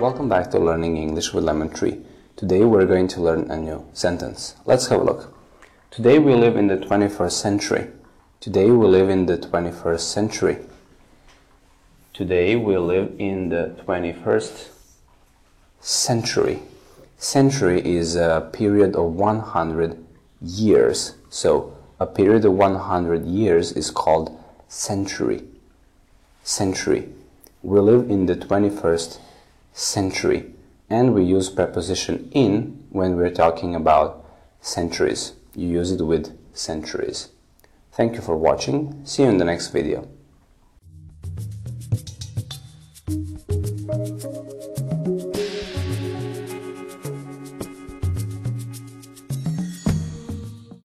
welcome back to Learning English with Lemon Tree. Today we're going to learn a new sentence. Let's have a look. Today we live in the 21st century. Today we live in the 21st century. Today we live in the 21st century. Century is a period of 100 years. So a period of 100 years is called century. Century. We live in the 21st century. And we use preposition in when we're talking about centuries. You use it with centuries. Thank you for watching. See you in the next video.